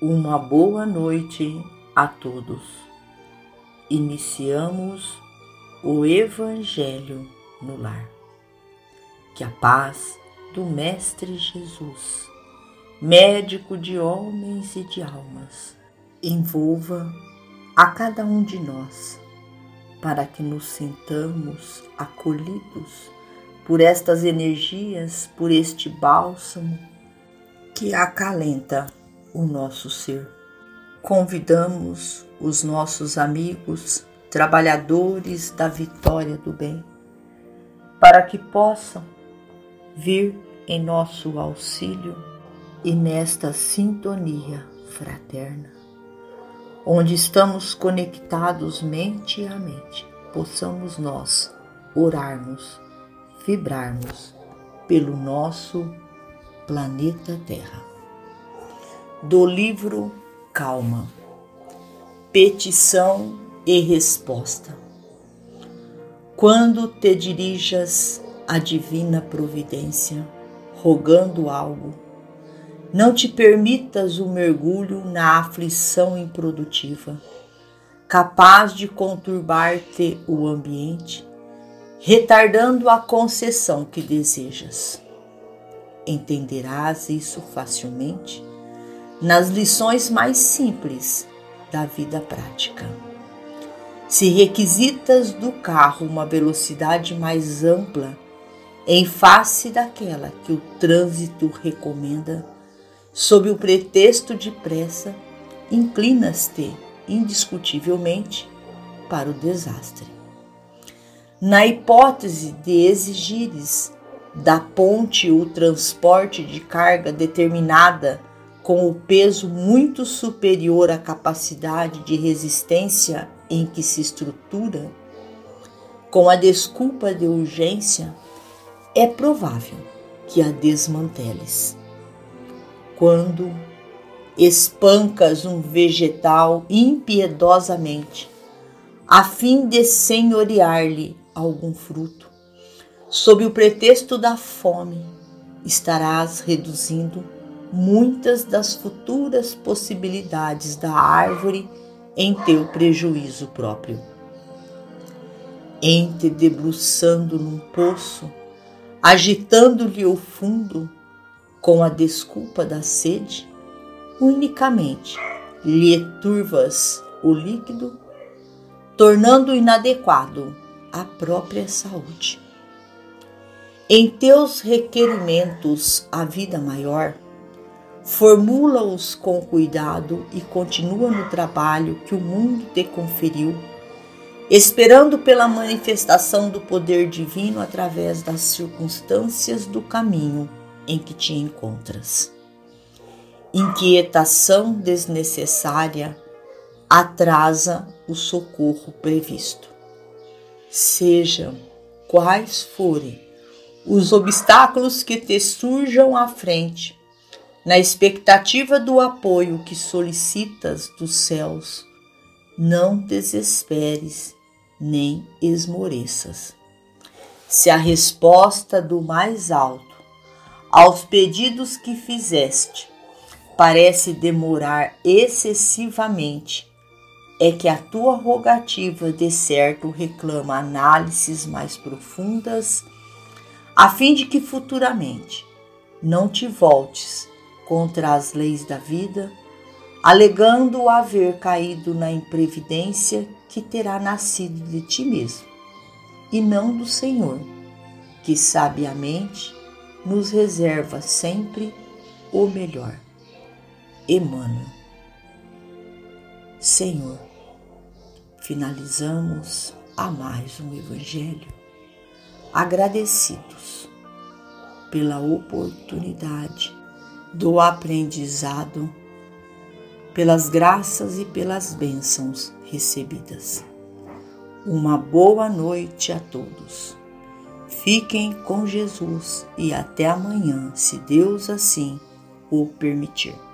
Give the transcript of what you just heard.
Uma boa noite a todos. Iniciamos o Evangelho no lar. Que a paz do Mestre Jesus, médico de homens e de almas, envolva a cada um de nós, para que nos sintamos acolhidos por estas energias, por este bálsamo que acalenta o nosso ser. Convidamos os nossos amigos, trabalhadores da vitória do bem, para que possam vir em nosso auxílio e nesta sintonia fraterna, onde estamos conectados mente a mente, possamos nós orarmos, vibrarmos pelo nosso planeta Terra do livro Calma. Petição e resposta. Quando te dirijas à divina providência, rogando algo, não te permitas o mergulho na aflição improdutiva, capaz de conturbar-te o ambiente, retardando a concessão que desejas. Entenderás isso facilmente nas lições mais simples da vida prática. Se requisitas do carro uma velocidade mais ampla em face daquela que o trânsito recomenda, sob o pretexto de pressa, inclinas-te indiscutivelmente para o desastre. Na hipótese de exigires da ponte o transporte de carga determinada com o peso muito superior à capacidade de resistência em que se estrutura, com a desculpa de urgência, é provável que a desmanteles. Quando espancas um vegetal impiedosamente, a fim de senhorear-lhe algum fruto, sob o pretexto da fome, estarás reduzindo muitas das futuras possibilidades da árvore em teu prejuízo próprio. Ente debruçando num poço, agitando-lhe o fundo com a desculpa da sede, unicamente lhe turvas o líquido, tornando inadequado a própria saúde. Em teus requerimentos à vida maior, formula-os com cuidado e continua no trabalho que o mundo te conferiu, esperando pela manifestação do poder divino através das circunstâncias do caminho em que te encontras. Inquietação desnecessária atrasa o socorro previsto. Sejam quais forem os obstáculos que te surjam à frente, na expectativa do apoio que solicitas dos céus, não desesperes nem esmoreças. Se a resposta do mais alto aos pedidos que fizeste parece demorar excessivamente, é que a tua rogativa de certo reclama análises mais profundas, a fim de que futuramente não te voltes contra as leis da vida, alegando haver caído na imprevidência que terá nascido de ti mesmo, e não do Senhor, que sabiamente nos reserva sempre o melhor. Emmanuel. Senhor, finalizamos a mais um Evangelho, agradecidos pela oportunidade do aprendizado, pelas graças e pelas bênçãos recebidas. Uma boa noite a todos. Fiquem com Jesus e até amanhã, se Deus assim o permitir.